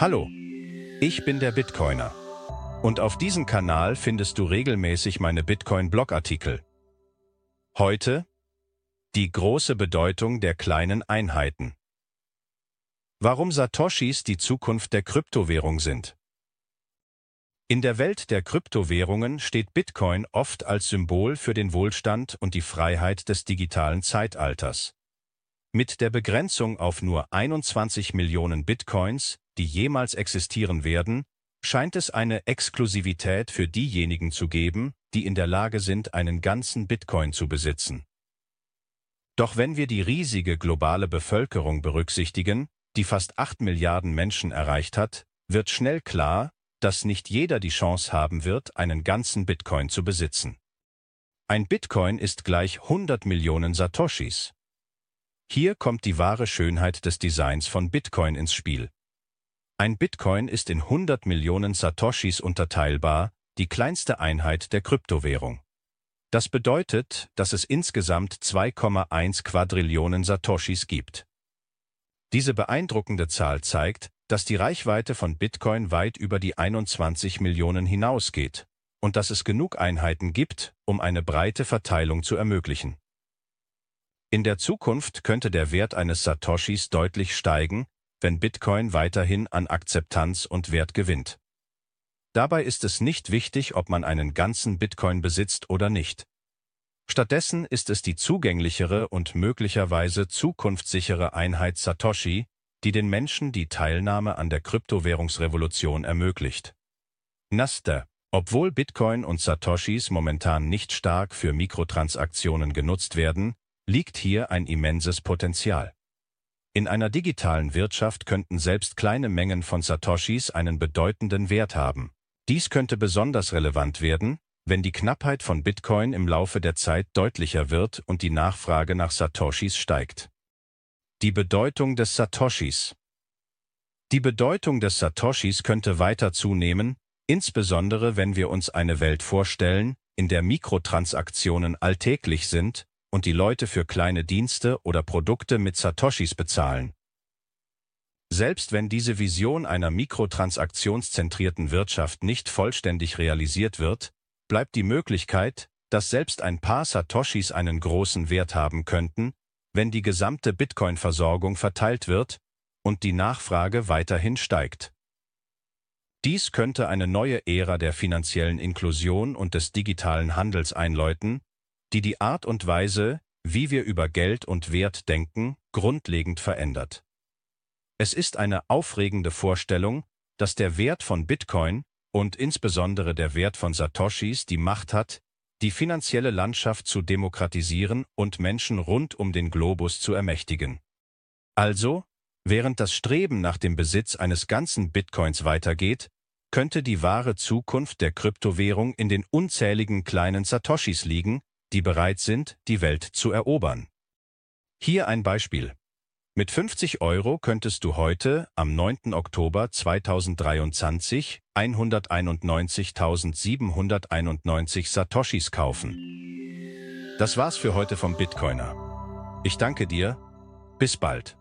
Hallo, ich bin der Bitcoiner. Und auf diesem Kanal findest du regelmäßig meine Bitcoin-Blogartikel. Heute die große Bedeutung der kleinen Einheiten. Warum Satoshis die Zukunft der Kryptowährung sind. In der Welt der Kryptowährungen steht Bitcoin oft als Symbol für den Wohlstand und die Freiheit des digitalen Zeitalters. Mit der Begrenzung auf nur 21 Millionen Bitcoins, die jemals existieren werden, scheint es eine Exklusivität für diejenigen zu geben, die in der Lage sind, einen ganzen Bitcoin zu besitzen. Doch wenn wir die riesige globale Bevölkerung berücksichtigen, die fast 8 Milliarden Menschen erreicht hat, wird schnell klar, dass nicht jeder die Chance haben wird, einen ganzen Bitcoin zu besitzen. Ein Bitcoin ist gleich 100 Millionen Satoshis. Hier kommt die wahre Schönheit des Designs von Bitcoin ins Spiel. Ein Bitcoin ist in 100 Millionen Satoshis unterteilbar, die kleinste Einheit der Kryptowährung. Das bedeutet, dass es insgesamt 2,1 Quadrillionen Satoshis gibt. Diese beeindruckende Zahl zeigt, dass die Reichweite von Bitcoin weit über die 21 Millionen hinausgeht und dass es genug Einheiten gibt, um eine breite Verteilung zu ermöglichen. In der Zukunft könnte der Wert eines Satoshis deutlich steigen, wenn Bitcoin weiterhin an Akzeptanz und Wert gewinnt. Dabei ist es nicht wichtig, ob man einen ganzen Bitcoin besitzt oder nicht. Stattdessen ist es die zugänglichere und möglicherweise zukunftssichere Einheit Satoshi, die den Menschen die Teilnahme an der Kryptowährungsrevolution ermöglicht. Naster Obwohl Bitcoin und Satoshis momentan nicht stark für Mikrotransaktionen genutzt werden, liegt hier ein immenses Potenzial. In einer digitalen Wirtschaft könnten selbst kleine Mengen von Satoshis einen bedeutenden Wert haben. Dies könnte besonders relevant werden, wenn die Knappheit von Bitcoin im Laufe der Zeit deutlicher wird und die Nachfrage nach Satoshis steigt. Die Bedeutung des Satoshis Die Bedeutung des Satoshis könnte weiter zunehmen, insbesondere wenn wir uns eine Welt vorstellen, in der Mikrotransaktionen alltäglich sind und die Leute für kleine Dienste oder Produkte mit Satoshis bezahlen. Selbst wenn diese Vision einer mikrotransaktionszentrierten Wirtschaft nicht vollständig realisiert wird, bleibt die Möglichkeit, dass selbst ein paar Satoshis einen großen Wert haben könnten, wenn die gesamte Bitcoin-Versorgung verteilt wird und die Nachfrage weiterhin steigt. Dies könnte eine neue Ära der finanziellen Inklusion und des digitalen Handels einläuten, die die Art und Weise, wie wir über Geld und Wert denken, grundlegend verändert. Es ist eine aufregende Vorstellung, dass der Wert von Bitcoin und insbesondere der Wert von Satoshis die Macht hat, die finanzielle Landschaft zu demokratisieren und Menschen rund um den Globus zu ermächtigen. Also, während das Streben nach dem Besitz eines ganzen Bitcoins weitergeht, könnte die wahre Zukunft der Kryptowährung in den unzähligen kleinen Satoshis liegen, die bereit sind, die Welt zu erobern. Hier ein Beispiel. Mit 50 Euro könntest du heute, am 9. Oktober 2023, 191.791 Satoshis kaufen. Das war's für heute vom Bitcoiner. Ich danke dir. Bis bald.